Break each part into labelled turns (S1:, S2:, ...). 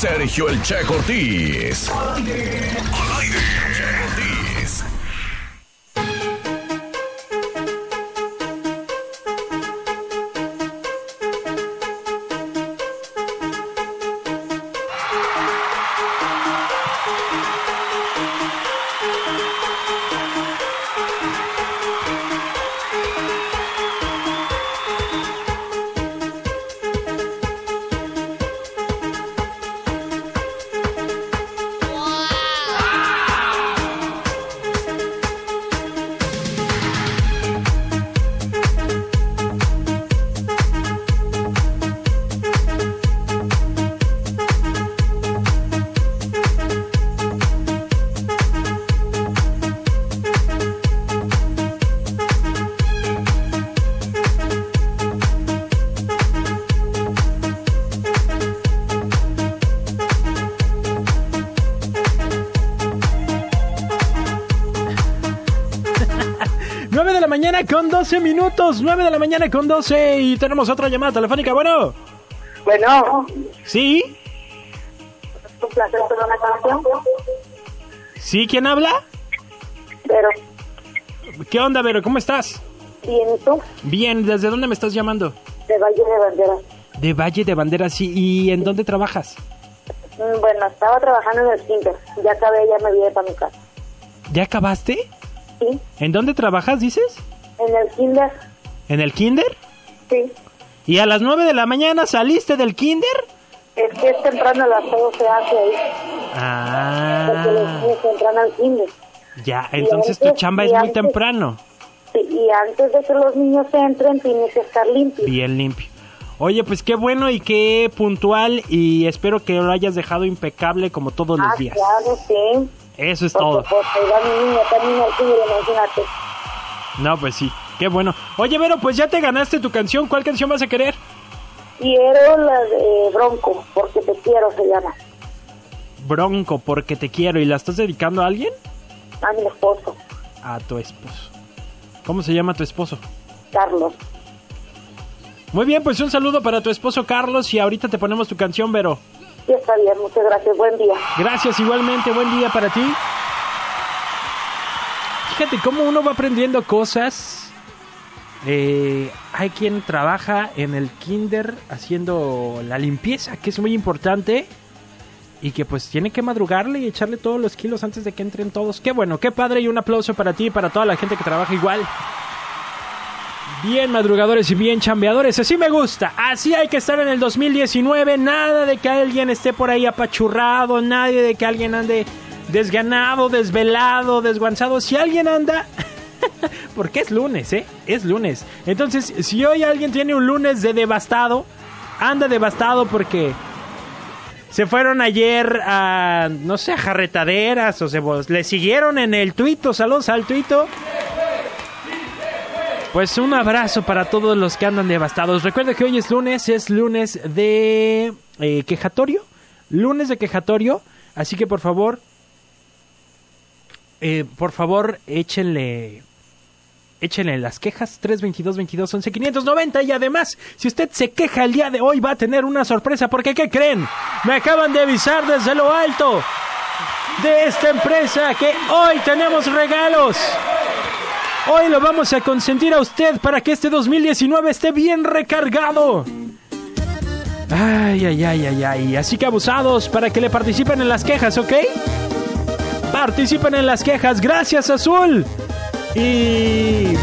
S1: Sergio El Che aire.
S2: 9 de la mañana con 12 minutos. 9 de la mañana con 12. Y tenemos otra llamada telefónica. Bueno.
S3: Bueno.
S2: ¿Sí?
S3: ¿Es un placer hacer una canción?
S2: ¿Sí? ¿Quién habla?
S3: Pero.
S2: ¿Qué onda, Vero? ¿Cómo estás?
S3: Bien, ¿y tú?
S2: Bien, ¿desde dónde me estás llamando?
S3: De Valle de Banderas.
S2: De Valle de Banderas, sí. ¿Y en dónde trabajas?
S3: Mm, bueno, estaba trabajando en el Kinder. Ya acabé, ya me vine para mi casa.
S2: ¿Ya acabaste?
S3: ¿Sí?
S2: ¿En dónde trabajas, dices?
S3: En el kinder,
S2: ¿En el kinder?
S3: sí.
S2: ¿Y a las 9 de la mañana saliste del kinder?
S3: Es que es temprano, a las todo se hace ahí. Porque los
S2: Ah,
S3: niños entran al kinder.
S2: ya, entonces tu chamba es muy
S3: antes-
S2: temprano.
S3: Sí, y antes de que los niños entren, tiene que estar limpio.
S2: Bien limpio. Oye, pues qué bueno y qué puntual y espero que lo hayas dejado impecable como todos
S3: Ah,
S2: los días.
S3: claro, sí.
S2: Eso es todo. No, pues sí, qué bueno. Oye, Vero, pues ya te ganaste tu canción. ¿Cuál canción vas a querer?
S3: Quiero la de Bronco, porque te quiero, se llama.
S2: Bronco, porque te quiero. ¿Y la estás dedicando a alguien?
S3: A mi esposo,
S2: A tu esposo. ¿Cómo se llama tu esposo?
S3: Carlos.
S2: Muy bien, pues un saludo para tu esposo Carlos y ahorita te ponemos tu canción, Vero.
S3: Está bien, muchas gracias. Buen día.
S2: Gracias igualmente, buen día para ti. Fíjate cómo uno va aprendiendo cosas. Eh, hay quien trabaja en el kinder haciendo la limpieza, que es muy importante. Y que pues tiene que madrugarle y echarle todos los kilos antes de que entren todos. Qué bueno, qué padre y un aplauso para ti y para toda la gente que trabaja igual. Bien madrugadores y bien chambeadores, así me gusta. Así hay que estar en el 2019. Nada de que alguien esté por ahí apachurrado, nadie de que alguien ande desganado, desvelado, desguanzado. Si alguien anda, porque es lunes, ¿eh? Es lunes. Entonces, si hoy alguien tiene un lunes de devastado, anda devastado porque se fueron ayer a, no sé, a jarretaderas o se le siguieron en el tuito. Saludos al tuito. Pues un abrazo para todos los que andan devastados. Recuerda que hoy es lunes, es lunes de eh, quejatorio. Lunes de quejatorio. Así que por favor, eh, por favor, échenle. Échenle las quejas 322 22 11 590 y además, si usted se queja el día de hoy va a tener una sorpresa porque ¿qué creen? Me acaban de avisar desde lo alto de esta empresa que hoy tenemos regalos. Hoy lo vamos a consentir a usted para que este 2019 esté bien recargado. Ay, ay, ay, ay, ay. Así que abusados para que le participen en las quejas, ¿ok? Participen en las quejas. Gracias, Azul. Y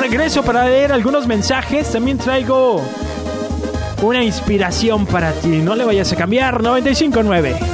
S2: regreso para leer algunos mensajes. También traigo una inspiración para ti. No le vayas a cambiar. 959.